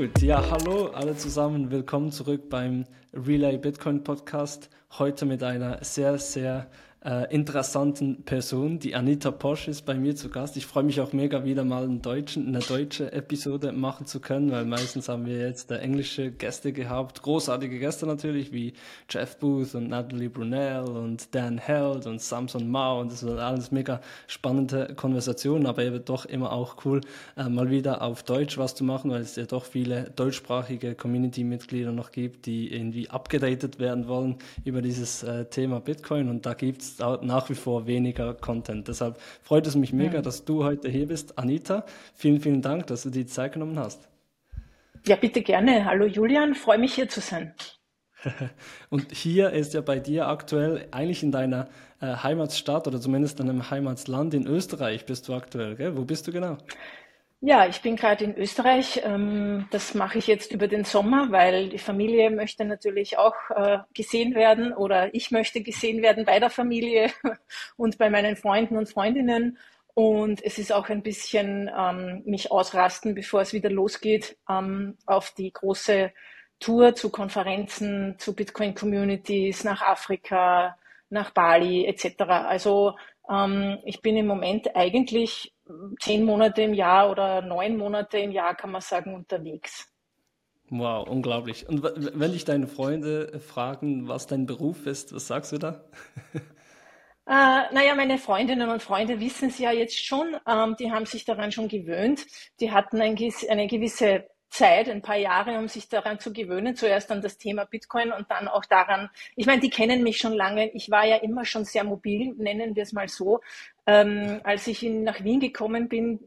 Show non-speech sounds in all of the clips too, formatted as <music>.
Gut, ja, hallo alle zusammen, willkommen zurück beim Relay Bitcoin Podcast. Heute mit einer sehr, sehr äh, interessanten Person. Die Anita Posch ist bei mir zu Gast. Ich freue mich auch mega wieder mal einen deutschen, eine deutsche Episode machen zu können, weil meistens haben wir jetzt äh, englische Gäste gehabt. Großartige Gäste natürlich, wie Jeff Booth und Natalie Brunel und Dan Held und Samson Mao und das sind alles mega spannende Konversationen, aber eben doch immer auch cool, äh, mal wieder auf Deutsch was zu machen, weil es ja doch viele deutschsprachige Community-Mitglieder noch gibt, die irgendwie abgedatet werden wollen über dieses äh, Thema Bitcoin und da gibt's nach wie vor weniger Content. Deshalb freut es mich mega, ja. dass du heute hier bist. Anita, vielen, vielen Dank, dass du die Zeit genommen hast. Ja, bitte gerne. Hallo Julian, freue mich hier zu sein. <laughs> Und hier ist ja bei dir aktuell eigentlich in deiner äh, Heimatstadt oder zumindest in einem Heimatsland in Österreich bist du aktuell, gell? Wo bist du genau? Ja, ich bin gerade in Österreich. Ähm, das mache ich jetzt über den Sommer, weil die Familie möchte natürlich auch äh, gesehen werden oder ich möchte gesehen werden bei der Familie <laughs> und bei meinen Freunden und Freundinnen. Und es ist auch ein bisschen ähm, mich ausrasten, bevor es wieder losgeht ähm, auf die große Tour zu Konferenzen, zu Bitcoin-Communities nach Afrika, nach Bali etc. Also ich bin im Moment eigentlich zehn Monate im Jahr oder neun Monate im Jahr, kann man sagen, unterwegs. Wow, unglaublich. Und wenn dich deine Freunde fragen, was dein Beruf ist, was sagst du da? <laughs> Äh, naja, meine Freundinnen und Freunde wissen es ja jetzt schon. Ähm, die haben sich daran schon gewöhnt. Die hatten ein, eine gewisse Zeit, ein paar Jahre, um sich daran zu gewöhnen. Zuerst an das Thema Bitcoin und dann auch daran, ich meine, die kennen mich schon lange. Ich war ja immer schon sehr mobil, nennen wir es mal so. Ähm, als ich in, nach Wien gekommen bin,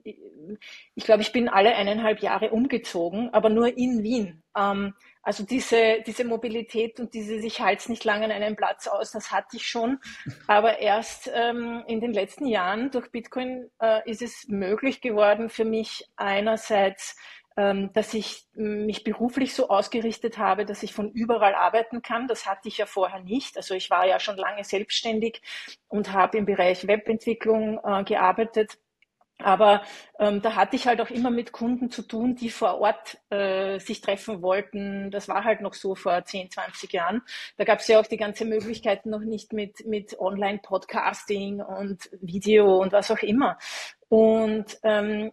ich glaube, ich bin alle eineinhalb Jahre umgezogen, aber nur in Wien. Ähm, also diese, diese Mobilität und diese, ich halte nicht lange an einem Platz aus, das hatte ich schon. Aber erst ähm, in den letzten Jahren durch Bitcoin äh, ist es möglich geworden für mich einerseits dass ich mich beruflich so ausgerichtet habe, dass ich von überall arbeiten kann. Das hatte ich ja vorher nicht. Also ich war ja schon lange selbstständig und habe im Bereich Webentwicklung äh, gearbeitet. Aber ähm, da hatte ich halt auch immer mit Kunden zu tun, die vor Ort äh, sich treffen wollten. Das war halt noch so vor 10, 20 Jahren. Da gab es ja auch die ganze Möglichkeiten noch nicht mit, mit Online-Podcasting und Video und was auch immer. Und ähm,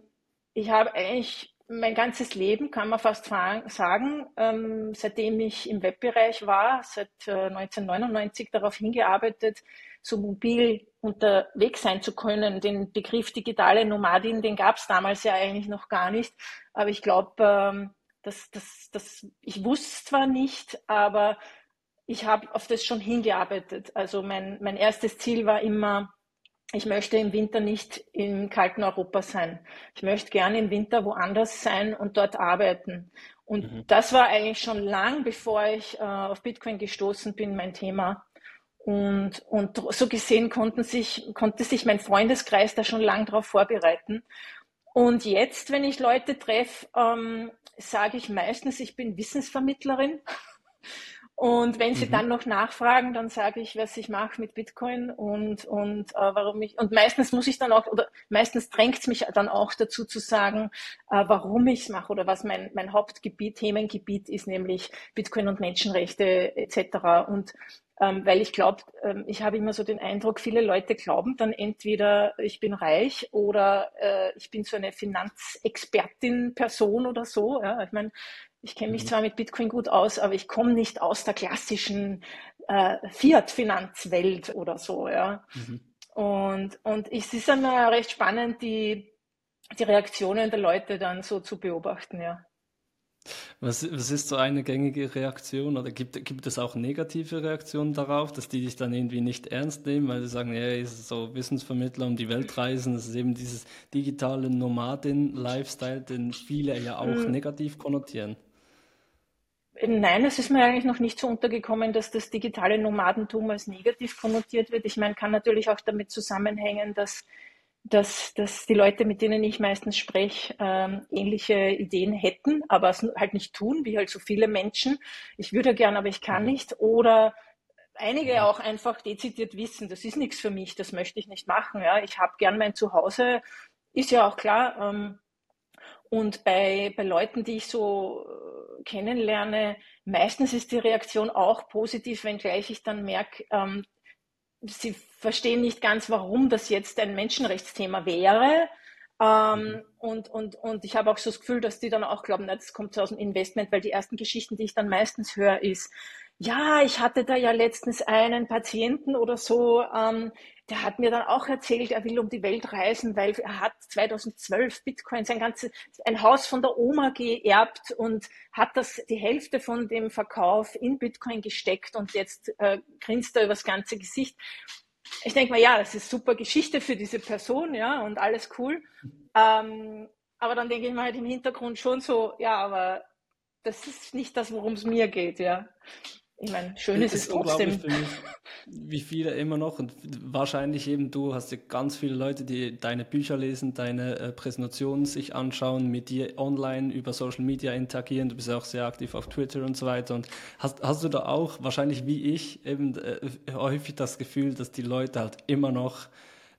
ich habe eigentlich mein ganzes Leben, kann man fast sagen, ähm, seitdem ich im Webbereich war, seit äh, 1999 darauf hingearbeitet, so mobil unterwegs sein zu können. Den Begriff digitale Nomadin, den gab es damals ja eigentlich noch gar nicht. Aber ich glaube, ähm, das, das, das, ich wusste zwar nicht, aber ich habe auf das schon hingearbeitet. Also mein, mein erstes Ziel war immer, ich möchte im Winter nicht im kalten Europa sein. Ich möchte gerne im Winter woanders sein und dort arbeiten. Und mhm. das war eigentlich schon lang, bevor ich äh, auf Bitcoin gestoßen bin, mein Thema. Und, und so gesehen konnten sich, konnte sich mein Freundeskreis da schon lang darauf vorbereiten. Und jetzt, wenn ich Leute treffe, ähm, sage ich meistens, ich bin Wissensvermittlerin. Und wenn Sie mhm. dann noch nachfragen, dann sage ich, was ich mache mit Bitcoin und, und äh, warum ich, und meistens muss ich dann auch, oder meistens drängt es mich dann auch dazu zu sagen, äh, warum ich es mache oder was mein, mein Hauptgebiet, Themengebiet ist, nämlich Bitcoin und Menschenrechte etc. Und ähm, weil ich glaube, ähm, ich habe immer so den Eindruck, viele Leute glauben dann entweder, ich bin reich oder äh, ich bin so eine Finanzexpertin-Person oder so. Ja? Ich meine, ich kenne mich mhm. zwar mit Bitcoin gut aus, aber ich komme nicht aus der klassischen äh, Fiat-Finanzwelt oder so, ja. Mhm. Und, und es ist immer recht spannend, die, die Reaktionen der Leute dann so zu beobachten, ja. Was, was ist so eine gängige Reaktion oder gibt, gibt es auch negative Reaktionen darauf, dass die dich dann irgendwie nicht ernst nehmen, weil sie sagen, ja, ist so Wissensvermittler um die Welt reisen, das ist eben dieses digitale Nomadin-Lifestyle, den viele ja auch mhm. negativ konnotieren? Nein, es ist mir eigentlich noch nicht so untergekommen, dass das digitale Nomadentum als negativ konnotiert wird. Ich meine, kann natürlich auch damit zusammenhängen, dass, dass, dass die Leute, mit denen ich meistens spreche, ähm, ähnliche Ideen hätten, aber es halt nicht tun, wie halt so viele Menschen. Ich würde gern, aber ich kann nicht. Oder einige auch einfach dezidiert wissen, das ist nichts für mich, das möchte ich nicht machen. Ja. Ich habe gern mein Zuhause, ist ja auch klar. Ähm, Und bei, bei Leuten, die ich so äh, kennenlerne, meistens ist die Reaktion auch positiv, wenngleich ich dann merke, ähm, sie verstehen nicht ganz, warum das jetzt ein Menschenrechtsthema wäre. Ähm, mhm. und, und, und ich habe auch so das Gefühl, dass die dann auch glauben, na, das kommt so aus dem Investment, weil die ersten Geschichten, die ich dann meistens höre, ist, ja, ich hatte da ja letztens einen Patienten oder so, ähm, der hat mir dann auch erzählt, er will um die Welt reisen, weil er hat 2012 Bitcoin sein ganzes, ein Haus von der Oma geerbt und hat das, die Hälfte von dem Verkauf in Bitcoin gesteckt und jetzt äh, grinst er übers ganze Gesicht. Ich denke mal, ja, das ist super Geschichte für diese Person, ja, und alles cool. Ähm, aber dann denke ich mal halt im Hintergrund schon so, ja, aber das ist nicht das, worum es mir geht, ja ich meine, schön ist es trotzdem. Für mich, wie viele immer noch und wahrscheinlich eben du hast ja ganz viele Leute, die deine Bücher lesen, deine äh, Präsentationen sich anschauen, mit dir online über Social Media interagieren. Du bist ja auch sehr aktiv auf Twitter und so weiter. Und hast, hast du da auch wahrscheinlich wie ich eben äh, häufig das Gefühl, dass die Leute halt immer noch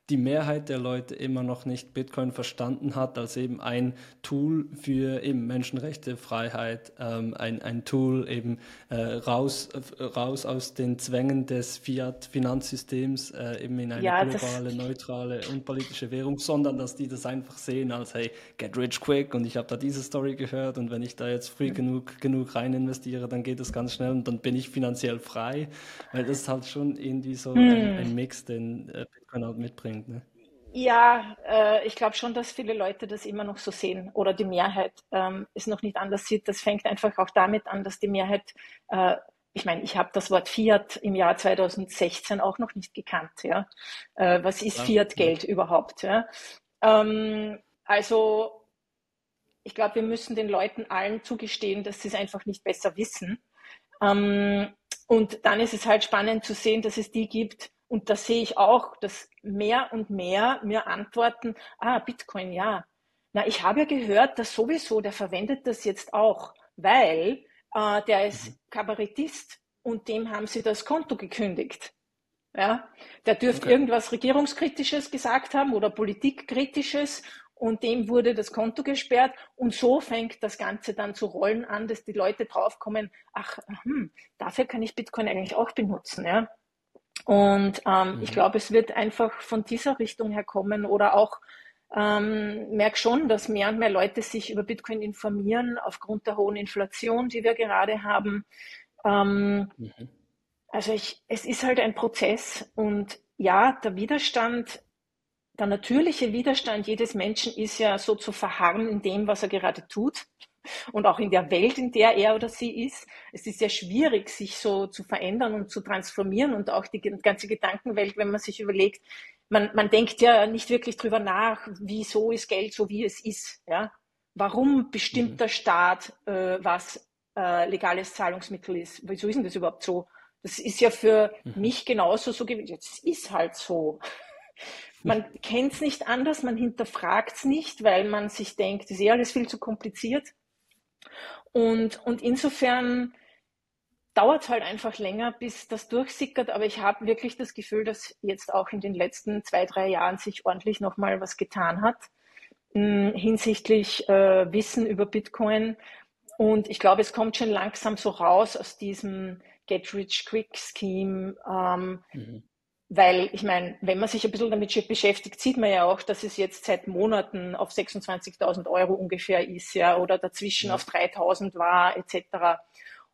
die Mehrheit der Leute immer noch nicht Bitcoin verstanden hat als eben ein Tool für eben Menschenrechte, Freiheit, ähm, ein, ein Tool eben äh, raus, äh, raus aus den Zwängen des Fiat-Finanzsystems äh, eben in eine ja, globale, neutrale und politische Währung, sondern dass die das einfach sehen als hey, get rich quick und ich habe da diese Story gehört und wenn ich da jetzt früh genug, genug rein investiere, dann geht das ganz schnell und dann bin ich finanziell frei, weil das ist halt schon irgendwie so ein, ein, Mix, den äh, Halt mitbringt. Ne? Ja, äh, ich glaube schon, dass viele Leute das immer noch so sehen oder die Mehrheit ähm, es noch nicht anders sieht. Das fängt einfach auch damit an, dass die Mehrheit, äh, ich meine, ich habe das Wort Fiat im Jahr 2016 auch noch nicht gekannt. Ja, äh, was ist ja, Fiat-Geld ja. überhaupt? Ja? Ähm, also ich glaube, wir müssen den Leuten allen zugestehen, dass sie es einfach nicht besser wissen. Ähm, und dann ist es halt spannend zu sehen, dass es die gibt, und da sehe ich auch, dass mehr und mehr mir antworten, ah, Bitcoin, ja. Na, ich habe ja gehört, dass sowieso, der verwendet das jetzt auch, weil äh, der ist mhm. Kabarettist und dem haben sie das Konto gekündigt. Ja, der dürfte okay. irgendwas Regierungskritisches gesagt haben oder Politikkritisches und dem wurde das Konto gesperrt und so fängt das Ganze dann zu rollen an, dass die Leute draufkommen, ach, hm, dafür kann ich Bitcoin eigentlich auch benutzen, ja. Und ähm, mhm. ich glaube, es wird einfach von dieser Richtung her kommen oder auch ähm, merke schon, dass mehr und mehr Leute sich über Bitcoin informieren aufgrund der hohen Inflation, die wir gerade haben. Ähm, mhm. Also ich, es ist halt ein Prozess und ja, der Widerstand, der natürliche Widerstand jedes Menschen ist ja so zu verharren in dem, was er gerade tut und auch in der Welt, in der er oder sie ist. Es ist sehr schwierig, sich so zu verändern und zu transformieren und auch die ganze Gedankenwelt, wenn man sich überlegt, man, man denkt ja nicht wirklich drüber nach, wieso ist Geld so, wie es ist. Ja? Warum bestimmt mhm. der Staat, äh, was äh, legales Zahlungsmittel ist? Wieso ist denn das überhaupt so? Das ist ja für mhm. mich genauso so gewesen. Es ist halt so. <laughs> Man kennt es nicht anders, man hinterfragt es nicht, weil man sich denkt, ist eh alles viel zu kompliziert. Und, und insofern dauert es halt einfach länger, bis das durchsickert. Aber ich habe wirklich das Gefühl, dass jetzt auch in den letzten zwei, drei Jahren sich ordentlich nochmal was getan hat mh, hm, hinsichtlich äh, Wissen über Bitcoin. Und ich glaube, es kommt schon langsam so raus aus diesem Get-Rich-Quick-Scheme. Ähm, mhm. Weil ich meine, wenn man sich ein bisschen damit beschäftigt, sieht man ja auch, dass es jetzt seit Monaten auf 26.000 Euro ungefähr ist, ja, oder dazwischen ja. auf 3.000 war, etc.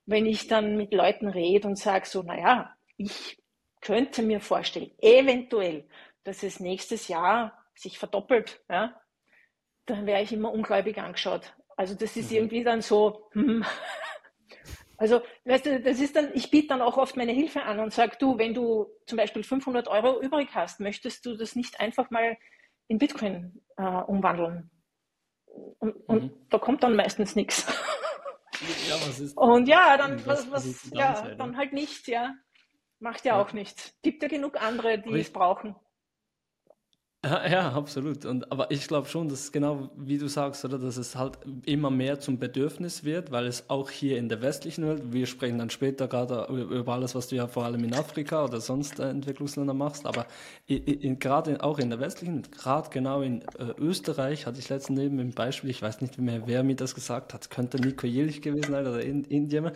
Wenn ich dann mit Leuten rede und sage so, naja, ich könnte mir vorstellen, eventuell, dass es nächstes Jahr sich verdoppelt, ja, dann wäre ich immer ungläubig angeschaut. Also das ist mhm. irgendwie dann so, hm, also, weißt du, das ist dann, ich biete dann auch oft meine Hilfe an und sage, du, wenn du zum Beispiel 500 Euro übrig hast, möchtest du das nicht einfach mal in Bitcoin äh, umwandeln? Und, und mhm. da kommt dann meistens nichts. Ja, was ist, und ja, dann, was, was, was ja, dann halt nichts, ja. Macht ja, ja, auch nichts. Gibt ja genug andere, die es brauchen. <laughs> Ja, absolut. Und, aber ich glaube schon, dass genau wie du sagst, oder, dass es halt immer mehr zum Bedürfnis wird, weil es auch hier in der westlichen Welt, wir sprechen dann später gerade über alles, was du ja vor allem in Afrika oder sonst äh, Entwicklungsländern machst, aber gerade auch in der westlichen, gerade genau in äh, Österreich, hatte ich letztens neben im Beispiel, ich weiß nicht mehr, wer mir das gesagt hat, könnte Nico Jilch gewesen sein oder in, Indien,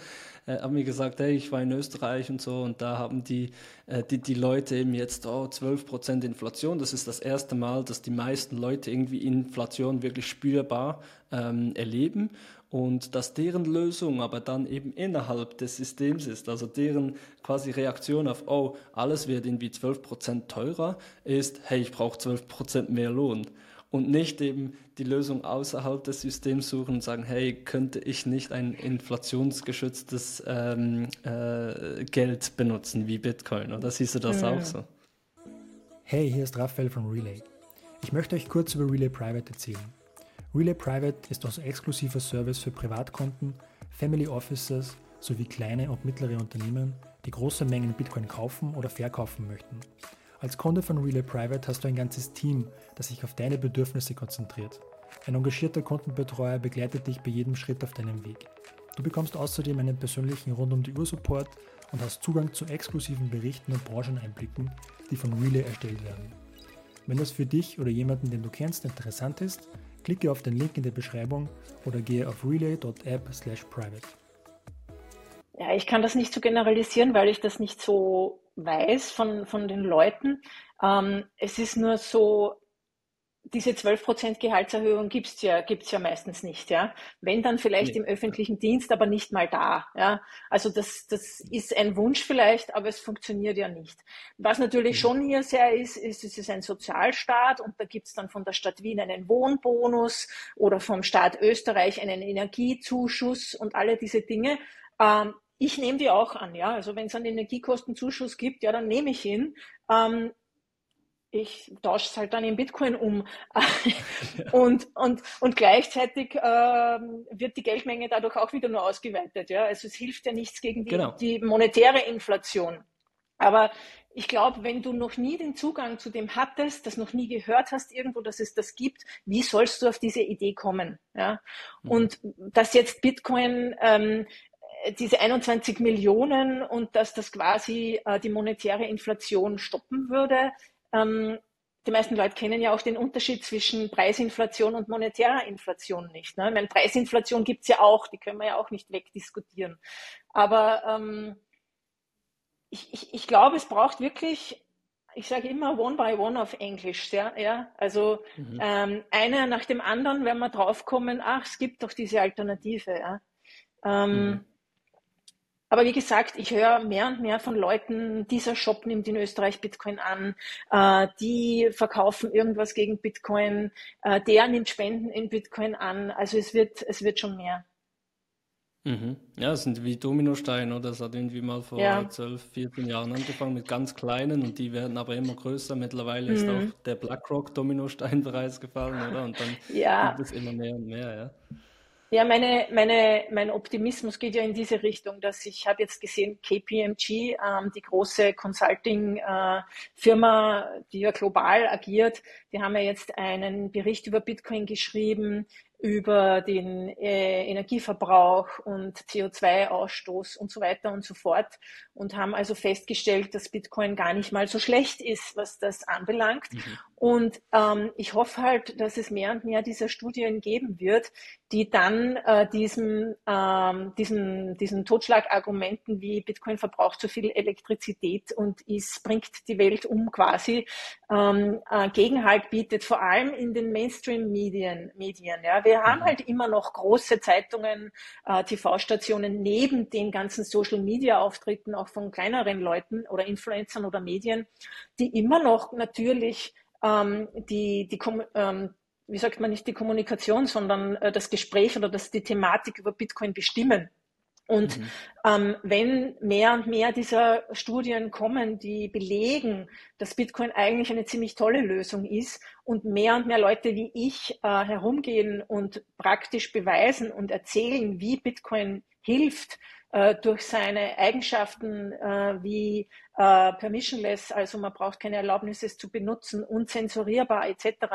äh, haben mir gesagt, hey, ich war in Österreich und so und da haben die, äh, die, die Leute eben jetzt oh, 12% Inflation, das ist das erste erste Mal, dass die meisten Leute irgendwie Inflation wirklich spürbar ähm, erleben und dass deren Lösung aber dann eben innerhalb des Systems ist, also deren quasi Reaktion auf, oh, alles wird irgendwie 12% teurer, ist, hey, ich brauche 12% mehr Lohn. Und nicht eben die Lösung außerhalb des Systems suchen und sagen, hey, könnte ich nicht ein inflationsgeschütztes ähm, äh, Geld benutzen wie Bitcoin? Oder siehst du das ja. auch so? Hey, hier ist Raphael von Relay. Ich möchte euch kurz über Relay Private erzählen. Relay Private ist unser exklusiver Service für Privatkonten, Family Offices sowie kleine und mittlere Unternehmen, die große Mengen Bitcoin kaufen oder verkaufen möchten. Als Kunde von Relay Private hast du ein ganzes Team, das sich auf deine Bedürfnisse konzentriert. Ein engagierter Kundenbetreuer begleitet dich bei jedem Schritt auf deinem Weg. Du bekommst außerdem einen persönlichen rund um die Uhr Support und hast Zugang zu exklusiven Berichten und Brancheneinblicken, die von Relay erstellt werden. Wenn das für dich oder jemanden, den du kennst, interessant ist, klicke auf den Link in der Beschreibung oder gehe auf relay.app/private. Ja, ich kann das nicht so generalisieren, weil ich das nicht so weiß von, von den Leuten. Ähm, es ist nur so, diese 12% Gehaltserhöhung gibt's ja, gibt's ja meistens nicht, ja. Wenn dann vielleicht nee. im öffentlichen Dienst, aber nicht mal da, ja. Also das, das ist ein Wunsch vielleicht, aber es funktioniert ja nicht. Was natürlich mhm. schon hier sehr ist, ist, es ist ein Sozialstaat und da gibt's dann von der Stadt Wien einen Wohnbonus oder vom Staat Österreich einen Energiezuschuss und alle diese Dinge. Ähm, ich nehme die auch an, ja. Also wenn es einen Energiekostenzuschuss gibt, ja, dann nehme ich ihn. Ähm, ich tausche es halt dann in Bitcoin um. <laughs> <laughs> und, und, und gleichzeitig ähm, wird die Geldmenge dadurch auch wieder nur ausgeweitet. Ja? Also es hilft ja nichts gegen die, genau. die monetäre Inflation. Aber ich glaube, wenn du noch nie den Zugang zu dem hattest, das noch nie gehört hast irgendwo, dass es das gibt, wie sollst du auf diese Idee kommen? Ja? Mhm. Und dass jetzt Bitcoin ähm, diese 21 Millionen und dass das quasi äh, die monetäre Inflation stoppen würde, ähm, die meisten Leute kennen ja auch den Unterschied zwischen Preisinflation und monetärer Inflation nicht. Ne? Ich meine, Preisinflation gibt's ja auch, die können wir ja auch nicht wegdiskutieren. Aber ähm, ich, ich, ich glaube, es braucht wirklich, ich sage immer one by one auf Englisch. Ja, ja? Also mhm. ähm, einer nach dem anderen, wenn wir draufkommen, ach, es gibt doch diese Alternative. Ja? Ähm, mhm. Aber wie gesagt, ich höre mehr und mehr von Leuten, dieser Shop nimmt in Österreich Bitcoin an, äh, die verkaufen irgendwas gegen Bitcoin, äh, der nimmt Spenden in Bitcoin an. Also es wird, es wird schon mehr. Mhm. Ja, es sind wie Dominosteine, oder? Das hat irgendwie mal vor ja. 12, 14 Jahren angefangen mit ganz kleinen und die werden aber immer größer. Mittlerweile mhm. ist auch der BlackRock Dominostein <laughs> bereits gefallen, oder? Und dann ja. gibt es immer mehr und mehr, ja. Ja, meine, meine, mein Optimismus geht ja in diese Richtung, dass ich habe jetzt gesehen, KPMG, ähm, die große Consulting-Firma, äh, die ja global agiert, die haben ja jetzt einen Bericht über Bitcoin geschrieben, über den äh, Energieverbrauch und CO2-Ausstoß und so weiter und so fort und haben also festgestellt, dass Bitcoin gar nicht mal so schlecht ist, was das anbelangt. Mhm. Und ähm, ich hoffe halt, dass es mehr und mehr dieser Studien geben wird, die dann äh, diesem, ähm, diesen, diesen Totschlagargumenten wie Bitcoin verbraucht so viel Elektrizität und ist, bringt die Welt um quasi, ähm, äh, Gegenhalt bietet, vor allem in den Mainstream-Medien. Medien, ja. Wir haben mhm. halt immer noch große Zeitungen, äh, TV-Stationen neben den ganzen Social-Media-Auftritten auch von kleineren Leuten oder Influencern oder Medien, die immer noch natürlich ähm, die, die ähm, wie sagt man nicht die Kommunikation, sondern äh, das Gespräch oder das, die Thematik über Bitcoin bestimmen. Und mhm. ähm, wenn mehr und mehr dieser Studien kommen, die belegen, dass Bitcoin eigentlich eine ziemlich tolle Lösung ist und mehr und mehr Leute wie ich äh, herumgehen und praktisch beweisen und erzählen, wie Bitcoin hilft, äh, durch seine Eigenschaften äh, wie äh, permissionless, also man braucht keine Erlaubnisse es zu benutzen, unzensurierbar etc.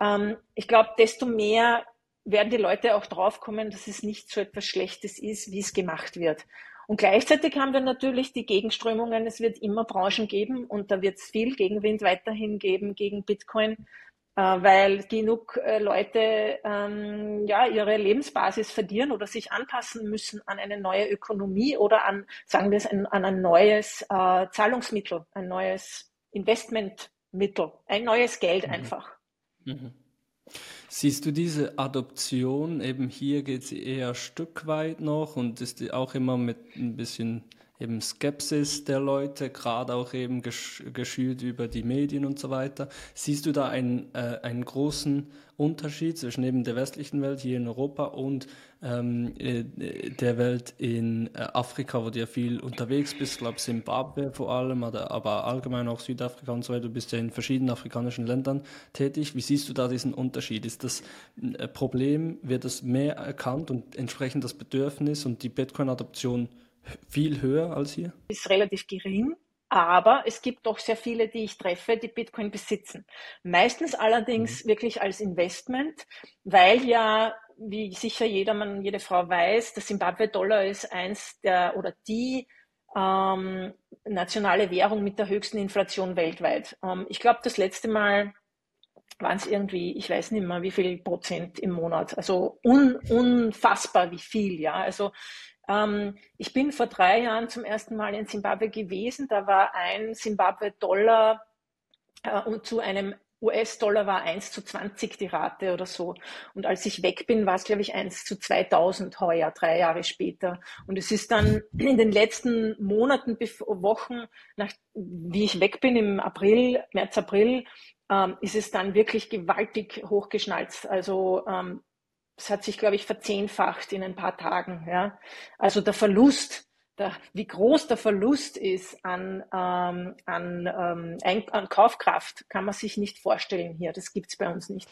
Ähm, ich glaube, desto mehr werden die Leute auch draufkommen, dass es nicht so etwas Schlechtes ist, wie es gemacht wird. Und gleichzeitig haben wir natürlich die Gegenströmungen. Es wird immer Branchen geben und da wird es viel Gegenwind weiterhin geben gegen Bitcoin, äh, weil genug äh, Leute ähm, ja ihre Lebensbasis verlieren oder sich anpassen müssen an eine neue Ökonomie oder an, sagen wir es, an, an ein neues äh, Zahlungsmittel, ein neues Investmentmittel, ein neues Geld mhm. einfach. Mhm. Siehst du diese Adoption, eben hier geht sie eher Stück weit noch und ist auch immer mit ein bisschen eben Skepsis der Leute, gerade auch eben gesch geschürt über die Medien und so weiter. Siehst du da einen, äh, einen großen Unterschied zwischen eben der westlichen Welt hier in Europa und ähm, äh, der Welt in äh, Afrika, wo du ja viel unterwegs bist, ich glaube Zimbabwe vor allem, aber allgemein auch Südafrika und so weiter. Du bist ja in verschiedenen afrikanischen Ländern tätig. Wie siehst du da diesen Unterschied? Ist das äh, Problem, wird das mehr erkannt und entsprechend das Bedürfnis und die Bitcoin-Adoption viel höher als hier? Ist relativ gering. Aber es gibt doch sehr viele, die ich treffe, die Bitcoin besitzen. Meistens allerdings mhm. wirklich als Investment, weil ja, wie sicher jedermann, jede Frau weiß, der Zimbabwe-Dollar ist eins der oder die ähm, nationale Währung mit der höchsten Inflation weltweit. Ähm, ich glaube, das letzte Mal waren es irgendwie, ich weiß nicht mehr, wie viel Prozent im Monat. Also un, unfassbar wie viel, ja. Also ich bin vor drei Jahren zum ersten Mal in Simbabwe gewesen. Da war ein Simbabwe-Dollar äh, und zu einem US-Dollar war 1 zu 20 die Rate oder so. Und als ich weg bin, war es, glaube ich, 1 zu 2000 heuer, drei Jahre später. Und es ist dann in den letzten Monaten, Wochen, nach, wie ich weg bin, im April, März, April, ähm, ist es dann wirklich gewaltig hochgeschnalzt. Also ähm, es hat sich, glaube ich, verzehnfacht in ein paar Tagen. Ja? Also der Verlust, der, wie groß der Verlust ist an, ähm, an, ähm, an Kaufkraft, kann man sich nicht vorstellen hier. Das gibt es bei uns nicht.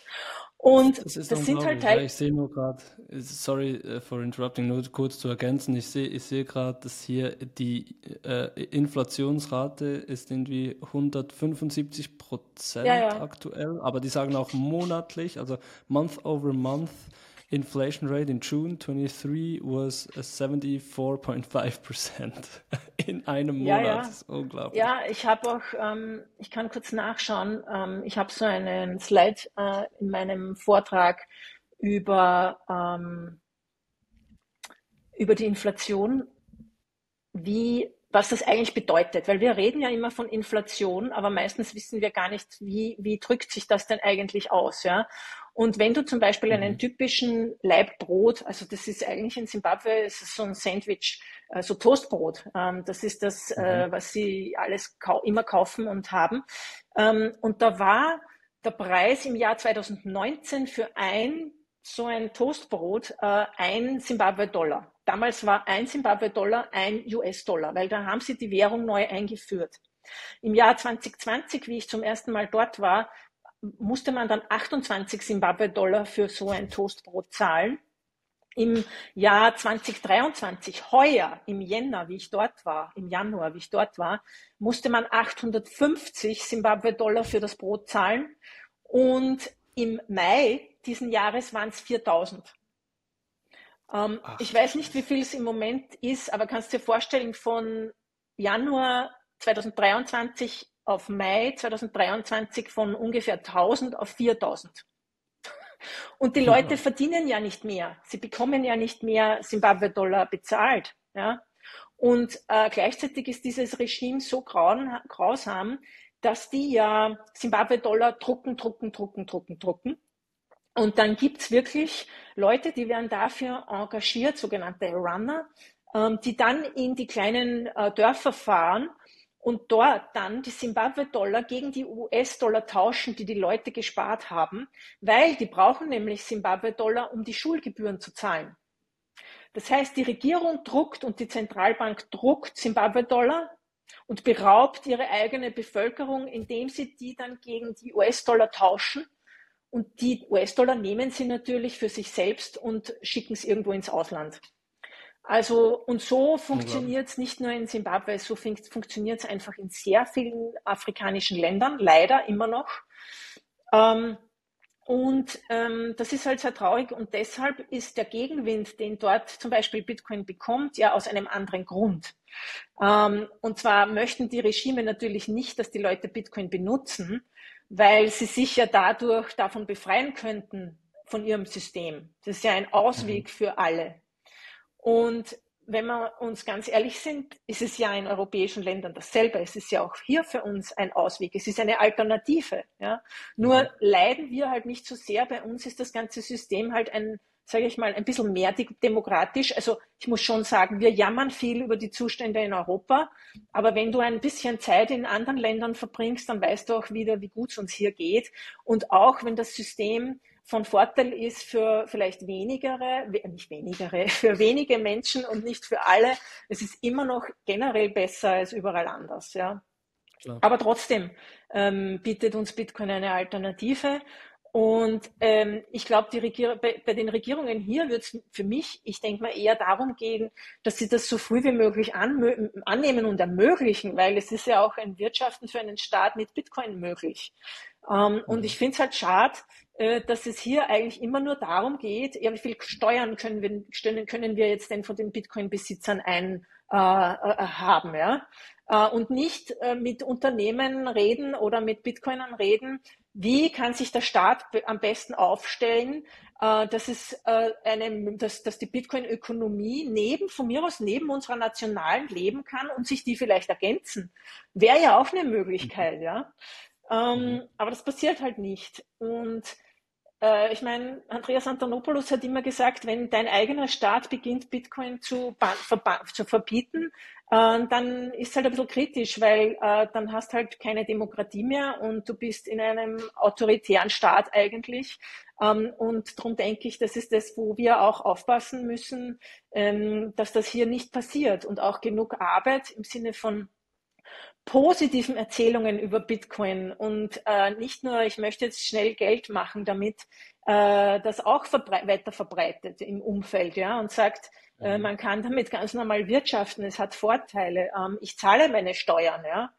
Und das, das sind halt Teil. Ich sehe nur gerade, sorry uh, for interrupting, nur kurz zu ergänzen. Ich sehe ich sehe gerade, dass hier die äh, Inflationsrate ist irgendwie 175 Prozent ja, ja. aktuell, aber die sagen auch monatlich, also month over month inflation rate in June 23 was 74.5% <laughs> in einem Monat. Ja, ja. Das ist unglaublich. Ja, ich habe auch, ähm, ich kann kurz nachschauen, ähm, ich habe so einen Slide äh, in meinem Vortrag über, ähm, über die Inflation, wie was das eigentlich bedeutet, weil wir reden ja immer von Inflation, aber meistens wissen wir gar nicht, wie, wie drückt sich das denn eigentlich aus, ja? Und wenn du zum Beispiel einen mhm. typischen Laib Brot, also das ist eigentlich in Zimbabwe, ist so ein Sandwich, äh, so Toastbrot, ähm, das ist das, äh, mhm. was sie alles immer kaufen und haben. Ähm, und da war der Preis im Jahr 2019 für ein so ein Toastbrot äh, ein Zimbabwe-Dollar. Damals war ein Zimbabwe-Dollar ein US-Dollar, weil da haben sie die Währung neu eingeführt. Im Jahr 2020, wie ich zum ersten Mal dort war, musste man dann 28 Zimbabwe-Dollar für so ein Toastbrot zahlen. Im Jahr 2023, heuer, im Jänner, wie ich dort war, im Januar, wie ich dort war, musste man 850 Zimbabwe-Dollar für das Brot zahlen. Und im Mai diesen Jahres waren es 4000. Ähm, ich weiß nicht, wie viel es im Moment ist, aber kannst du dir vorstellen, von Januar 2023 auf Mai 2023 von ungefähr 1000 auf 4000. Und die Leute <laughs> verdienen ja nicht mehr. Sie bekommen ja nicht mehr Zimbabwe-Dollar bezahlt. Ja? Und äh, gleichzeitig ist dieses Regime so grauen, grausam, dass die ja Zimbabwe-Dollar drucken, drucken, drucken, drucken, drucken. Und dann gibt's wirklich Leute, die werden dafür engagiert, sogenannte Runner, ähm, die dann in die kleinen äh, Dörfer fahren und dort dann die Zimbabwe-Dollar gegen die US-Dollar tauschen, die die Leute gespart haben, weil die brauchen nämlich Zimbabwe-Dollar, um die Schulgebühren zu zahlen. Das heißt, die Regierung druckt und die Zentralbank druckt Zimbabwe-Dollar und beraubt ihre eigene Bevölkerung, indem sie die dann gegen die US-Dollar tauschen. Und die US-Dollar nehmen sie natürlich für sich selbst und schicken es irgendwo ins Ausland. Also, und so funktioniert es nicht nur in Simbabwe, so fun funktioniert es einfach in sehr vielen afrikanischen Ländern, leider immer noch. Ähm, und ähm, das ist halt sehr traurig und deshalb ist der Gegenwind, den dort zum Beispiel Bitcoin bekommt, ja aus einem anderen Grund. Ähm, und zwar möchten die Regime natürlich nicht, dass die Leute Bitcoin benutzen, weil sie sich ja dadurch davon befreien könnten von ihrem System. Das ist ja ein Ausweg mhm. für alle. Und wenn wir uns ganz ehrlich sind, ist es ja in europäischen Ländern dasselbe. Es ist ja auch hier für uns ein Ausweg. Es ist eine Alternative. Ja? Nur mhm. leiden wir halt nicht so sehr. Bei uns ist das ganze System halt ein, sage ich mal, ein bisschen mehr demokratisch. Also ich muss schon sagen, wir jammern viel über die Zustände in Europa. Aber wenn du ein bisschen Zeit in anderen Ländern verbringst, dann weißt du auch wieder, wie gut es uns hier geht. Und auch wenn das System von Vorteil ist für vielleicht wenigere, nicht wenigere, <laughs> für wenige Menschen und nicht für alle. Es ist immer noch generell besser als überall anders, ja. Klar. Aber trotzdem ähm, bietet uns Bitcoin eine Alternative. Und ähm, ich glaube, bei, bei, den Regierungen hier wird es für mich, ich denke mal, eher darum gehen, dass sie das so früh wie möglich annehmen und ermöglichen, weil es ist ja auch ein Wirtschaften für einen Staat mit Bitcoin möglich. Ähm, mhm. Und ich finde es halt schade, äh, dass es hier eigentlich immer nur darum geht, ja, wie viel Steuern können wir, können wir jetzt denn von den Bitcoin-Besitzern ein äh, äh, haben, ja? Äh, und nicht äh, mit Unternehmen reden oder mit Bitcoinern reden, wie kann sich der Staat am besten aufstellen, dass es eine, dass, dass die Bitcoin-Ökonomie neben, von mir aus neben unserer nationalen leben kann und sich die vielleicht ergänzen. Wäre ja auch eine Möglichkeit, ja. Ähm, mhm. aber das passiert halt nicht. Und äh, ich meine, Andreas Antonopoulos hat immer gesagt, wenn dein eigener Staat beginnt, Bitcoin zu, zu verbieten, äh, dann ist es halt ein bisschen kritisch, weil äh, dann hast halt keine Demokratie mehr und du bist in einem autoritären Staat eigentlich. Ähm, und darum denke ich, das ist das, wo wir auch aufpassen müssen, ähm, dass das hier nicht passiert und auch genug Arbeit im Sinne von positiven Erzählungen über Bitcoin und äh, nicht nur, ich möchte jetzt schnell Geld machen damit, äh, das auch verbre weiter verbreitet im Umfeld, ja, und sagt, äh, mhm. man kann damit ganz normal wirtschaften, es hat Vorteile, ähm, ich zahle meine Steuern, ja.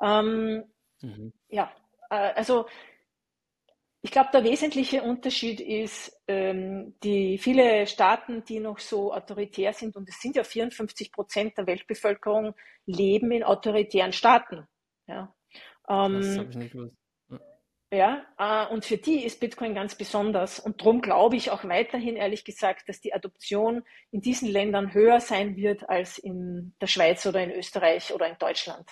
Ähm, mhm. Ja, äh, also ich glaube, der wesentliche Unterschied ist, ähm, die viele Staaten, die noch so autoritär sind, und es sind ja 54 Prozent der Weltbevölkerung, leben in autoritären Staaten. Ja, ähm, das habe ich nicht gewusst. Ja, äh, und für die ist Bitcoin ganz besonders. Und darum glaube ich auch weiterhin, ehrlich gesagt, dass die Adoption in diesen Ländern höher sein wird als in der Schweiz oder in Österreich oder in Deutschland.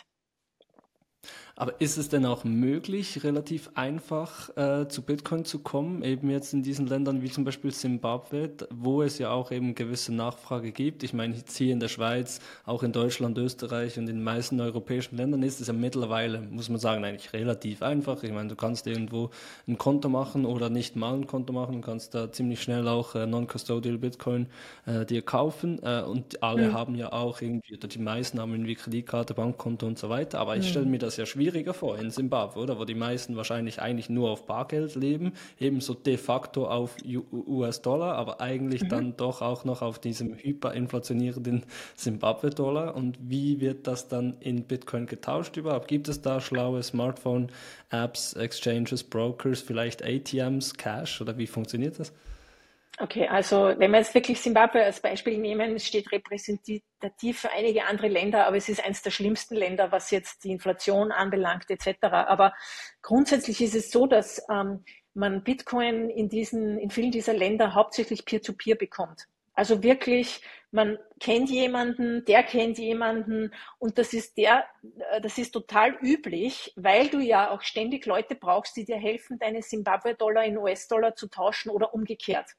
Aber ist es denn auch möglich, relativ einfach äh, zu Bitcoin zu kommen, eben jetzt in diesen Ländern wie zum Beispiel Simbabwe, wo es ja auch eben gewisse Nachfrage gibt? Ich meine, jetzt hier in der Schweiz, auch in Deutschland, Österreich und in den meisten europäischen Ländern ist es ja mittlerweile, muss man sagen, eigentlich relativ einfach. Ich meine, du kannst irgendwo ein Konto machen oder nicht mal ein Konto machen, du kannst da ziemlich schnell auch äh, Non-Custodial Bitcoin äh, dir kaufen äh, und alle mhm. haben ja auch irgendwie, oder die meisten haben irgendwie Kreditkarte, Bankkonto und so weiter, aber ich mhm. stelle mir das ja schwierig schwieriger vor in Simbabwe, oder? Wo die meisten wahrscheinlich eigentlich nur auf Bargeld leben, ebenso de facto auf US-Dollar, aber eigentlich mhm. dann doch auch noch auf diesem hyperinflationierenden Simbabwe-Dollar. Und wie wird das dann in Bitcoin getauscht überhaupt? Gibt es da schlaue Smartphone-Apps, Exchanges, Brokers, vielleicht ATMs, Cash oder wie funktioniert das? Okay, also wenn wir jetzt wirklich Simbabwe als Beispiel nehmen, es steht repräsentativ für einige andere Länder, aber es ist eines der schlimmsten Länder, was jetzt die Inflation anbelangt etc. Aber grundsätzlich ist es so, dass ähm, man Bitcoin in diesen, in vielen dieser Länder hauptsächlich Peer-to-Peer -Peer bekommt. Also wirklich, man kennt jemanden, der kennt jemanden und das ist der, äh, das ist total üblich, weil du ja auch ständig Leute brauchst, die dir helfen, deine Zimbabwe-Dollar in US-Dollar zu tauschen oder umgekehrt.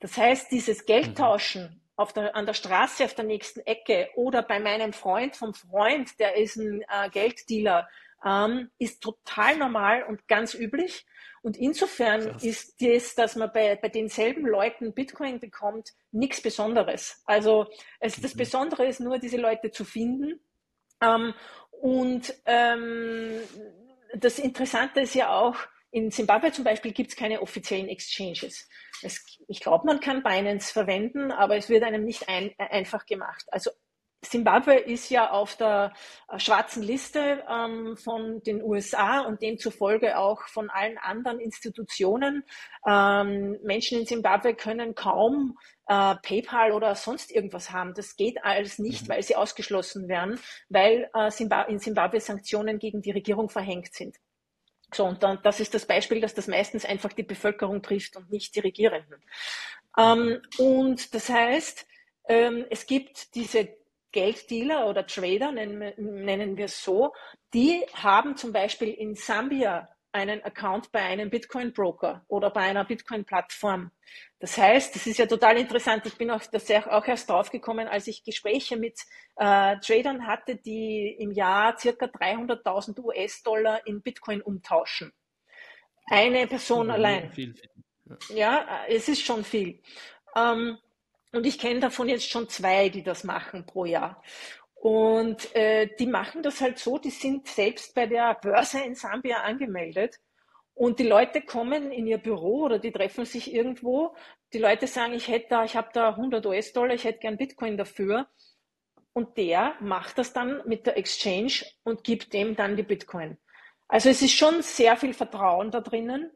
Das heißt, dieses Geldtauschen mhm. auf der, an der Straße auf der nächsten Ecke oder bei meinem Freund vom Freund, der ist ein äh, Gelddealer, ähm, ist total normal und ganz üblich. Und insofern Krass. ist das, dass man bei, bei denselben Leuten Bitcoin bekommt, nichts Besonderes. Also es, das mhm. Besondere ist nur, diese Leute zu finden. Ähm, und ähm, das Interessante ist ja auch, in Zimbabwe zum Beispiel gibt es keine offiziellen Exchanges. Es, ich glaube, man kann Binance verwenden, aber es wird einem nicht ein, einfach gemacht. Also Zimbabwe ist ja auf der äh, schwarzen Liste ähm, von den USA und demzufolge auch von allen anderen Institutionen. Ähm, Menschen in Zimbabwe können kaum äh, PayPal oder sonst irgendwas haben. Das geht alles nicht, mhm. weil sie ausgeschlossen werden, weil äh, in Zimbabwe Sanktionen gegen die Regierung verhängt sind. So, und dann, das ist das Beispiel, dass das meistens einfach die Bevölkerung trifft und nicht die Regierenden. Ähm, und das heißt, ähm, es gibt diese Gelddealer oder Trader, nennen, nennen wir es so, die haben zum Beispiel in Sambia einen Account bei einem Bitcoin-Broker oder bei einer Bitcoin-Plattform. Das heißt, das ist ja total interessant. Ich bin auf das auch erst draufgekommen, als ich Gespräche mit äh, Tradern hatte, die im Jahr circa 300.000 US-Dollar in Bitcoin umtauschen. Eine Person ja, allein. Viel, viel. Ja. ja. es ist schon viel. Ähm, und ich kenne davon jetzt schon zwei, die das machen pro Jahr. Und äh, die machen das halt so, die sind selbst bei der Börse in Sambia angemeldet. Und die Leute kommen in ihr Büro oder die treffen sich irgendwo. Die Leute sagen, ich hätte da, ich habe da 100 US-Dollar, ich hätte gern Bitcoin dafür. Und der macht das dann mit der Exchange und gibt dem dann die Bitcoin. Also es ist schon sehr viel Vertrauen da drinnen.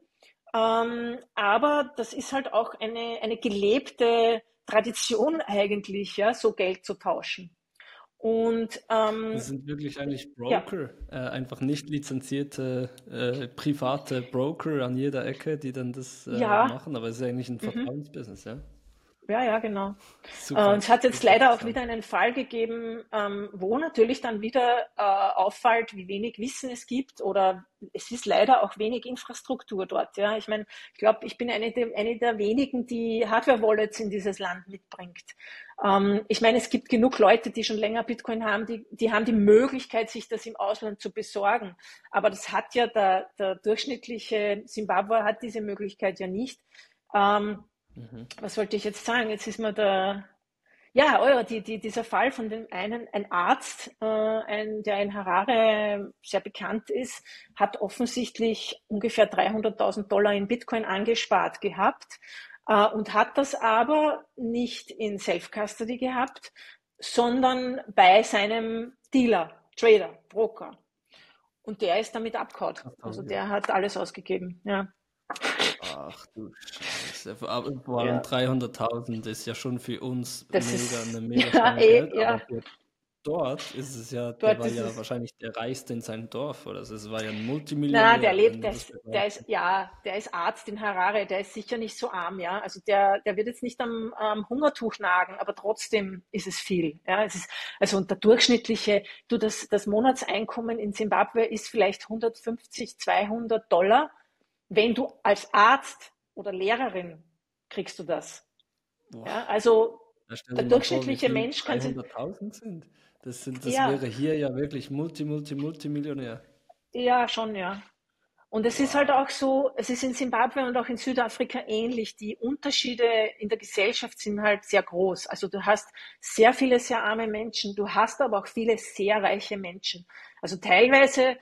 Ähm, aber das ist halt auch eine, eine gelebte Tradition eigentlich, ja, so Geld zu tauschen. Und ähm, das sind wirklich eigentlich Broker, ja. äh, einfach nicht lizenzierte äh, private Broker an jeder Ecke, die dann das äh, ja. machen, aber es ist eigentlich ein mhm. Vertrauensbusiness, mhm. ja. Ja, ja, genau. Super, und es hat jetzt leider auch wieder einen Fall gegeben, ähm, wo natürlich dann wieder äh, auffällt, wie wenig Wissen es gibt oder es ist leider auch wenig Infrastruktur dort. Ja, ich meine, ich glaube, ich bin eine der, eine der wenigen, die Hardware-Wallets in dieses Land mitbringt. Ähm, ich meine, es gibt genug Leute, die schon länger Bitcoin haben, die, die haben die Möglichkeit, sich das im Ausland zu besorgen. Aber das hat ja der, der durchschnittliche Zimbabwe hat diese Möglichkeit ja nicht. Ähm, Mhm. Was wollte ich jetzt sagen? Jetzt ist mir da, ja, eure, die, die, dieser Fall von dem einen, ein Arzt, äh, ein, der in Harare sehr bekannt ist, hat offensichtlich ungefähr 300.000 Dollar in Bitcoin angespart gehabt äh, und hat das aber nicht in Self-Custody gehabt, sondern bei seinem Dealer, Trader, Broker. Und der ist damit abgehauen. Also der hat alles ausgegeben, ja. Ach du Scheiße. Vor allem ja. 300.000 ist ja schon für uns das mega, ist, eine <laughs> mega ja, ey, Geld, ja. dort ist es ja, der war ja wahrscheinlich der Reichste in seinem Dorf, oder? Also es war ja ein Multimillionär. Na, der lebt, der ist, der ist, ja, der ist Arzt in Harare, der ist sicher nicht so arm, ja. Also der, der wird jetzt nicht am, am Hungertuch nagen, aber trotzdem ist es viel, ja. Es ist, also und der durchschnittliche, du, das, das Monatseinkommen in Zimbabwe ist vielleicht 150, 200 Dollar wenn du als Arzt oder Lehrerin kriegst du das. Ja, also der durchschnittliche vor, Mensch kann sich. sind. Das, sind, das ja. wäre hier ja wirklich Multi, Multi, Multimillionär. Ja, schon, ja. Und es ist halt auch so, es ist in Simbabwe und auch in Südafrika ähnlich. Die Unterschiede in der Gesellschaft sind halt sehr groß. Also du hast sehr viele sehr arme Menschen, du hast aber auch viele sehr reiche Menschen. Also teilweise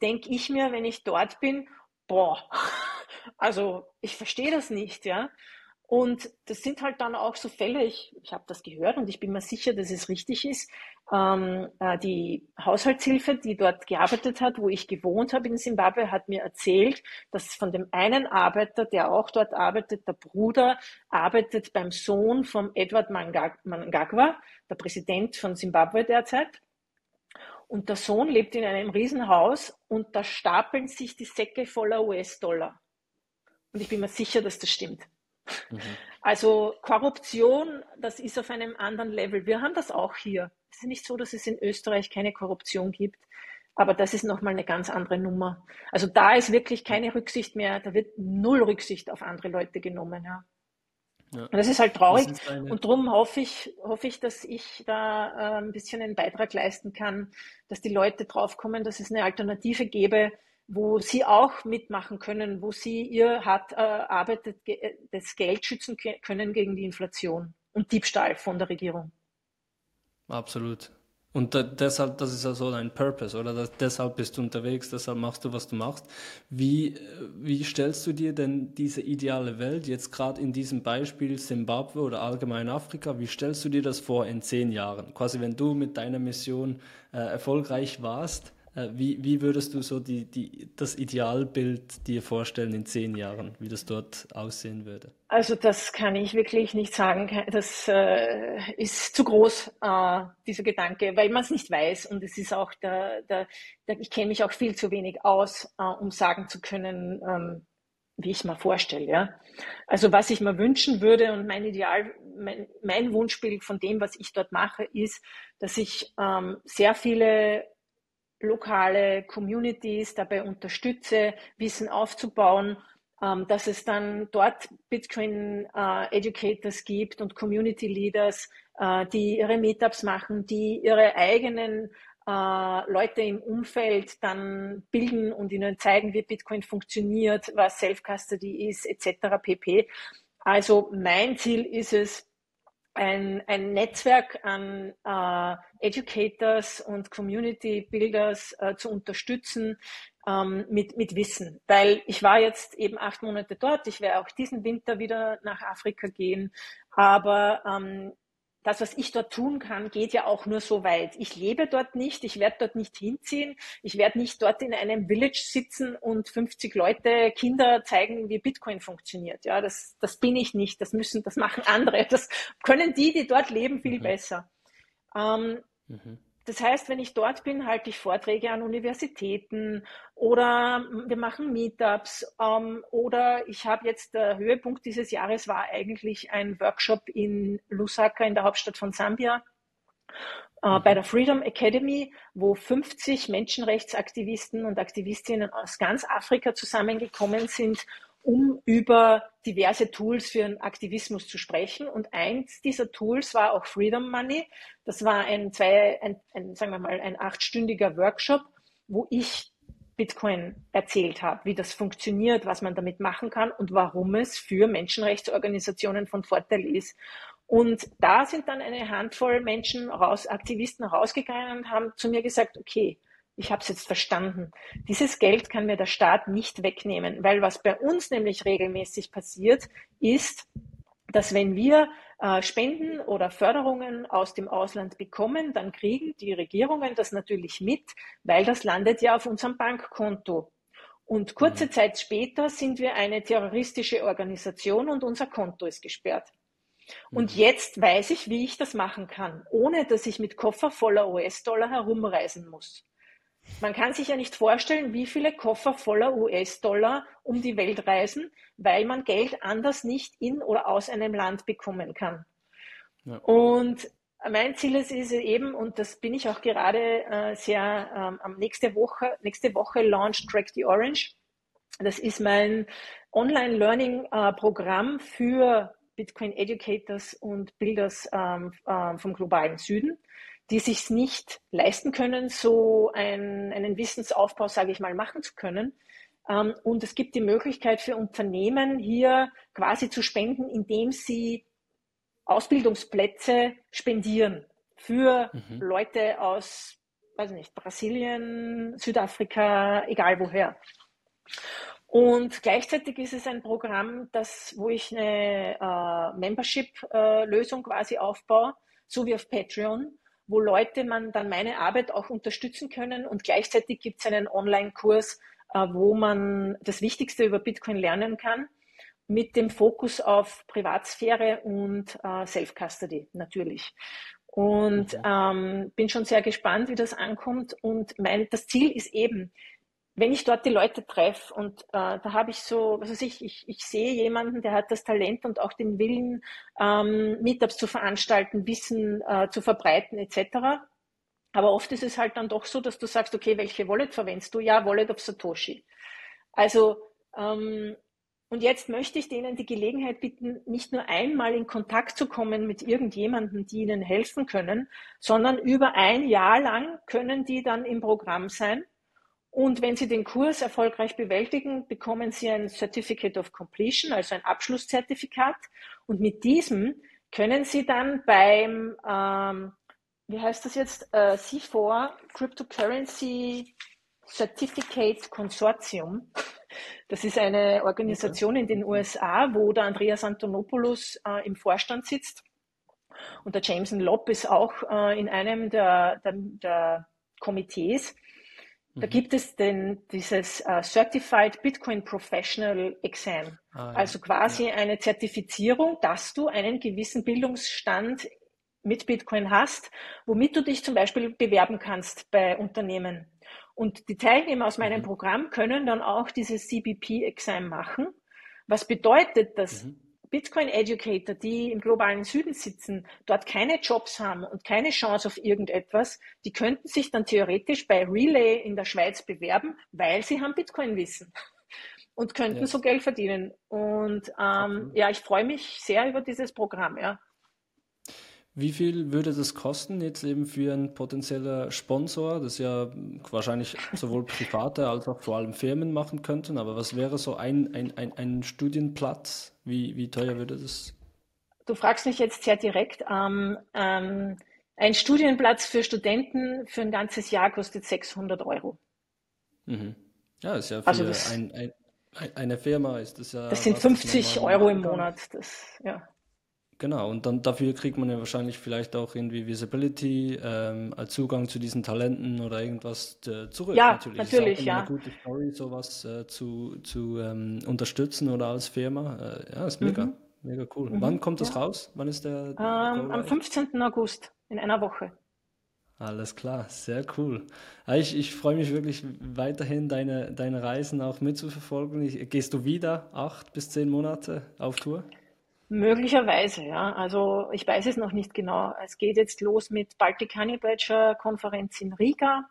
denke ich mir, wenn ich dort bin, boah, <laughs> also ich verstehe das nicht, ja. Und das sind halt dann auch so Fälle, ich, ich habe das gehört und ich bin mir sicher, dass es richtig ist. Ähm, äh, die Haushaltshilfe, die dort gearbeitet hat, wo ich gewohnt habe in Simbabwe, hat mir erzählt, dass von dem einen Arbeiter, der auch dort arbeitet, der Bruder arbeitet beim Sohn von Edward Mnangagwa, der Präsident von Simbabwe derzeit. Und der Sohn lebt in einem Riesenhaus und da stapeln sich die Säcke voller US-Dollar. Und ich bin mir sicher, dass das stimmt. Mhm. Also Korruption, das ist auf einem anderen Level. Wir haben das auch hier. Es ist nicht so, dass es in Österreich keine Korruption gibt, aber das ist nochmal eine ganz andere Nummer. Also da ist wirklich keine Rücksicht mehr, da wird null Rücksicht auf andere Leute genommen. Ja. Ja. Und das ist halt traurig. Ist eine... Und darum hoffe ich, hoffe ich, dass ich da äh, ein bisschen einen Beitrag leisten kann, dass die Leute draufkommen, dass es eine Alternative gäbe, wo sie auch mitmachen können, wo sie ihr hart äh, arbeitet, das Geld schützen können gegen die Inflation und Diebstahl von der Regierung. Absolut. Und da, deshalb, das ist ja so dein Purpose, oder? Das, deshalb bist du unterwegs, deshalb machst du, was du machst. Wie, wie stellst du dir denn diese ideale Welt, jetzt gerade in diesem Beispiel Simbabwe oder allgemein Afrika, wie stellst du dir das vor in zehn Jahren? Quasi, wenn du mit deiner Mission äh, erfolgreich warst, äh, wie, wie würdest du so die, die, das Idealbild dir vorstellen in zehn Jahren, wie das dort aussehen würde? Also das kann ich wirklich nicht sagen. Das äh, ist zu groß, äh, dieser Gedanke, weil man es nicht weiß. Und es ist auch, der, der, der ich kenne mich auch viel zu wenig aus, äh, um sagen zu können, ähm, wie ich es mir vorstelle. Ja? Also was ich mir wünschen würde und mein Ideal, mein, mein Wunschbild von dem, was ich dort mache, ist, dass ich ähm, sehr viele lokale Communities dabei unterstütze, Wissen aufzubauen, ähm, dass es dann dort Bitcoin äh, Educators gibt und Community Leaders, äh, die ihre Meetups machen, die ihre eigenen äh, Leute im Umfeld dann bilden und ihnen zeigen, wie Bitcoin funktioniert, was Self-Custody ist, etc. pp. Also mein Ziel ist es, ein, ein Netzwerk an äh, Educators und Community Builders äh, zu unterstützen ähm, mit, mit Wissen. Weil ich war jetzt eben acht Monate dort, ich werde auch diesen Winter wieder nach Afrika gehen, aber ähm, das, was ich dort tun kann, geht ja auch nur so weit. Ich lebe dort nicht, ich werde dort nicht hinziehen, ich werde nicht dort in einem Village sitzen und 50 Leute, Kinder zeigen, wie Bitcoin funktioniert. Ja, das, das bin ich nicht, das müssen, das machen andere. Das können die, die dort leben, viel mhm. besser. Ähm, mhm. Das heißt, wenn ich dort bin, halte ich Vorträge an Universitäten oder wir machen Meetups ähm, oder ich habe jetzt der Höhepunkt dieses Jahres war eigentlich ein Workshop in Lusaka in der Hauptstadt von Sambia äh, bei der Freedom Academy, wo 50 Menschenrechtsaktivisten und Aktivistinnen aus ganz Afrika zusammengekommen sind, um über diverse Tools für den Aktivismus zu sprechen. Und eins dieser Tools war auch Freedom Money. Das war ein, zwei, ein, ein sagen wir mal, ein achtstündiger Workshop, wo ich Bitcoin erzählt habe, wie das funktioniert, was man damit machen kann und warum es für Menschenrechtsorganisationen von Vorteil ist. Und da sind dann eine Handvoll Menschen raus, Aktivisten rausgegangen und haben zu mir gesagt, okay, ich habe es jetzt verstanden. Dieses Geld kann mir der Staat nicht wegnehmen, weil was bei uns nämlich regelmäßig passiert, ist, dass wenn wir äh, Spenden oder Förderungen aus dem Ausland bekommen, dann kriegen die Regierungen das natürlich mit, weil das landet ja auf unserem Bankkonto. Und kurze mhm. Zeit später sind wir eine terroristische Organisation und unser Konto ist gesperrt. Und mhm. jetzt weiß ich, wie ich das machen kann, ohne dass ich mit Koffer voller US-Dollar herumreisen muss. Man kann sich ja nicht vorstellen, wie viele Koffer voller US-Dollar um die Welt reisen, weil man Geld anders nicht in oder aus einem Land bekommen kann. Ja. Und mein Ziel ist, ist eben, und das bin ich auch gerade äh, sehr ähm, am nächste Woche, nächste Woche launch Track the Orange. Das ist mein Online-Learning-Programm äh, für Bitcoin Educators und Builders ähm, äh, vom globalen Süden die sich nicht leisten können, so ein, einen Wissensaufbau, sage ich mal, machen zu können. Ähm, und es gibt die Möglichkeit für Unternehmen hier quasi zu spenden, indem sie Ausbildungsplätze spendieren für mhm. Leute aus, weiß nicht, Brasilien, Südafrika, egal woher. Und gleichzeitig ist es ein Programm, das, wo ich eine äh, Membership-Lösung äh, quasi aufbaue, so wie auf Patreon, wo Leute man dann meine Arbeit auch unterstützen können. Und gleichzeitig gibt es einen Online-Kurs, äh, wo man das Wichtigste über Bitcoin lernen kann, mit dem Fokus auf Privatsphäre und äh, Self-Custody natürlich. Und ähm, bin schon sehr gespannt, wie das ankommt. Und mein, das Ziel ist eben, wenn ich dort die Leute treffe und äh, da habe ich so, was weiß ich, ich, ich sehe jemanden, der hat das Talent und auch den Willen, ähm, Meetups zu veranstalten, Wissen äh, zu verbreiten etc. Aber oft ist es halt dann doch so, dass du sagst, okay, welche Wallet verwendest du? Ja, Wallet of Satoshi. Also ähm, und jetzt möchte ich denen die Gelegenheit bieten, nicht nur einmal in Kontakt zu kommen mit irgendjemandem, die ihnen helfen können, sondern über ein Jahr lang können die dann im Programm sein und wenn Sie den Kurs erfolgreich bewältigen, bekommen Sie ein Certificate of Completion, also ein Abschlusszertifikat. Und mit diesem können Sie dann beim ähm, wie heißt das jetzt? Äh, C4 Cryptocurrency Certificate Consortium. Das ist eine Organisation in den USA, wo der Andreas Antonopoulos äh, im Vorstand sitzt. Und der Jameson Lopp ist auch äh, in einem der, der, der Komitees. Da mhm. gibt es denn dieses uh, Certified Bitcoin Professional Exam. Ah, ja. Also quasi ja. eine Zertifizierung, dass du einen gewissen Bildungsstand mit Bitcoin hast, womit du dich zum Beispiel bewerben kannst bei Unternehmen. Und die Teilnehmer aus meinem mhm. Programm können dann auch dieses CBP-Exam machen. Was bedeutet, dass mhm. Bitcoin Educator, die im globalen Süden sitzen, dort keine Jobs haben und keine Chance auf irgendetwas, die könnten sich dann theoretisch bei Relay in der Schweiz bewerben, weil sie haben Bitcoin wissen <laughs> und könnten ja. so Geld verdienen. Und ähm, ja, ich freue mich sehr über dieses Programm. Ja. Wie viel würde das kosten jetzt eben für einen potenziellen Sponsor, das ja wahrscheinlich sowohl private als auch vor allem Firmen machen könnten, aber was wäre so ein, ein, ein, ein Studienplatz? Wie, wie teuer würde das? Du fragst mich jetzt sehr direkt. Ähm, ähm, ein Studienplatz für Studenten für ein ganzes Jahr kostet 600 Euro. Mhm. Ja, ist ja für also das, ein, ein, eine Firma ist das ja. Das sind 50 Euro im Monat. Das, ja. Genau, und dann dafür kriegt man ja wahrscheinlich vielleicht auch irgendwie Visibility, ähm, Zugang zu diesen Talenten oder irgendwas äh, zurück. Ja, natürlich, natürlich ist auch ja. Eine gute Story, sowas äh, zu, zu ähm, unterstützen oder als Firma. Äh, ja, ist mega, mhm. mega cool. Mhm. Wann kommt das ja. raus? Wann ist der? Ähm, am 15. August, in einer Woche. Alles klar, sehr cool. Ich, ich freue mich wirklich weiterhin, deine, deine Reisen auch mitzuverfolgen. Ich, gehst du wieder acht bis zehn Monate auf Tour? Möglicherweise, ja. Also ich weiß es noch nicht genau. Es geht jetzt los mit Baltic Honey Badger Konferenz in Riga.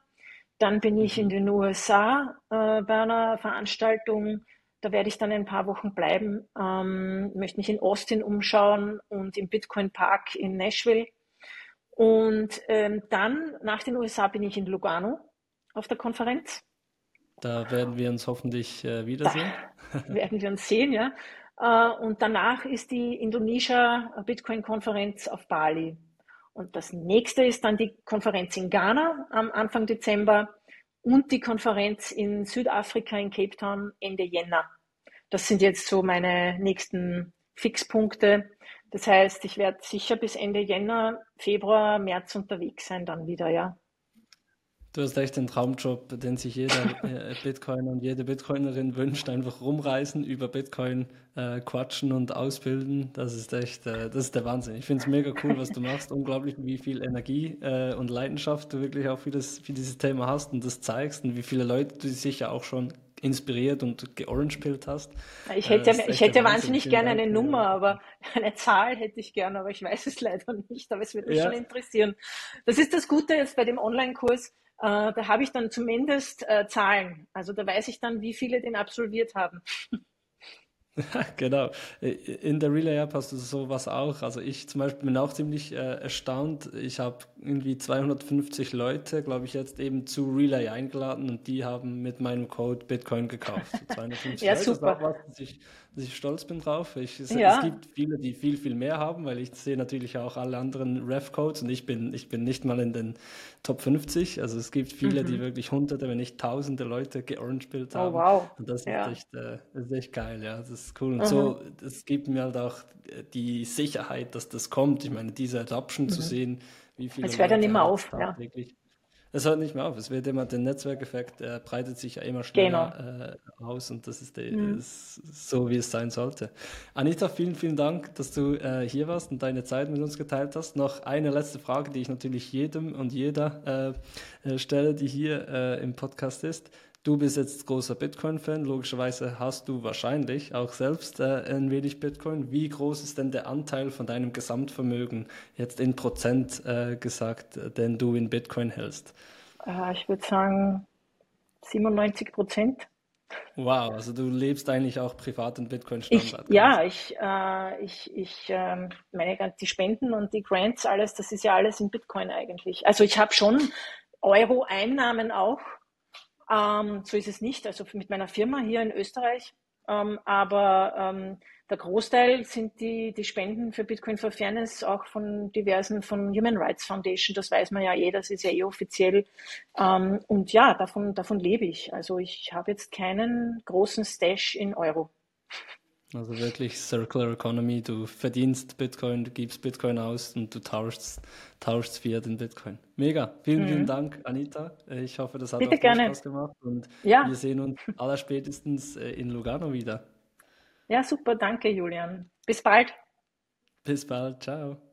Dann bin ich in mhm. den USA äh, bei einer Veranstaltung. Da werde ich dann ein paar Wochen bleiben. Ähm, möchte mich in Austin umschauen und im Bitcoin Park in Nashville. Und ähm, dann nach den USA bin ich in Lugano auf der Konferenz. Da werden wir uns hoffentlich äh, wiedersehen. Da <laughs> werden wir uns sehen, ja. Äh, und danach ist die Indonesia Bitcoin-Konferenz auf Bali. Und das nächste ist dann die Konferenz in Ghana am Anfang Dezember und die Konferenz in Südafrika in Cape Town Ende Jänner. Das sind jetzt so meine nächsten Fixpunkte. Das heißt, ich werde sicher bis Ende Jänner, Februar, März unterwegs sein dann wieder, ja. Du hast echt den Traumjob, den sich jeder äh, Bitcoiner und jede Bitcoinerin wünscht, einfach rumreisen, über Bitcoin äh, quatschen und ausbilden. Das ist echt, äh, das ist der Wahnsinn. Ich finde es mega cool, was du machst. Unglaublich, wie viel Energie äh, und Leidenschaft du wirklich auch für, das, für dieses Thema hast und das zeigst und wie viele Leute du sicher auch schon inspiriert und georangepillt hast. Ich hätte, äh, ich hätte wahnsinnig gerne eine Nummer, aber <laughs> eine Zahl hätte ich gerne, aber ich weiß es leider nicht, aber es würde mich ja. schon interessieren. Das ist das Gute jetzt bei dem Online-Kurs äh, da habe ich dann zumindest äh, Zahlen. Also da weiß ich dann, wie viele den absolviert haben. <laughs> genau. In der Relay App hast du sowas auch. Also ich zum Beispiel bin auch ziemlich äh, erstaunt. Ich habe irgendwie 250 Leute, glaube ich, jetzt eben zu Relay eingeladen und die haben mit meinem Code Bitcoin gekauft. 250 <laughs> ja, Leute, super. Das was, dass ich, dass ich stolz bin drauf. Ich, es, ja. es, gibt viele, die viel, viel mehr haben, weil ich sehe natürlich auch alle anderen Ref-Codes und ich bin, ich bin nicht mal in den Top 50. Also es gibt viele, mhm. die wirklich hunderte, wenn nicht tausende Leute georange-built oh, haben. Oh, wow. Und das, ja. ist echt, äh, das ist echt geil, ja. Das ist cool. Und mhm. so, das gibt mir halt auch die Sicherheit, dass das kommt. Ich meine, diese Adoption mhm. zu sehen, wie viele. Es hört dann immer auf, ja. Es hört nicht mehr auf. Es wird immer, der Netzwerkeffekt äh, breitet sich ja immer schneller genau. äh, aus und das ist, der, mhm. ist, so, wie es sein sollte. Anita, vielen, vielen Dank, dass du äh, hier warst und deine Zeit mit uns geteilt hast. Noch eine letzte Frage, die ich natürlich jedem und jeder äh, äh, stelle, die hier äh, im Podcast ist. Du bist jetzt großer Bitcoin-Fan, logischerweise hast du wahrscheinlich auch selbst äh, ein wenig Bitcoin. Wie groß ist denn der Anteil von deinem Gesamtvermögen jetzt in Prozent äh, gesagt, den du in Bitcoin hältst? Äh, ich würde sagen 97 Prozent. Wow, also du lebst eigentlich auch privat in Bitcoin-Standard. Ja, ich, äh, ich, ich ähm, meine, die Spenden und die Grants, alles, das ist ja alles in Bitcoin eigentlich. Also ich habe schon Euro-Einnahmen auch, ähm, so ist es nicht. Also mit meiner Firma hier in Österreich Ähm, aber ähm, der Großteil sind die, die Spenden für Bitcoin for Fairness auch von diversen, von Human Rights Foundation, das weiß man ja eh, das ist ja eh offiziell. Ähm, und ja, davon, davon lebe ich. Also ich habe jetzt keinen großen Stash in Euro. Also wirklich Circular Economy, du verdienst Bitcoin, du gibst Bitcoin aus und du tauschst, tauschst Fiat in Bitcoin. Mega, vielen, mhm. vielen Dank, Anita. Ich hoffe, das hat Bitte auch gerne. Spaß gemacht und ja. wir sehen uns allerspätestens äh, in Lugano wieder. Ja, super, danke Julian. Bis bald. Bis bald, ciao.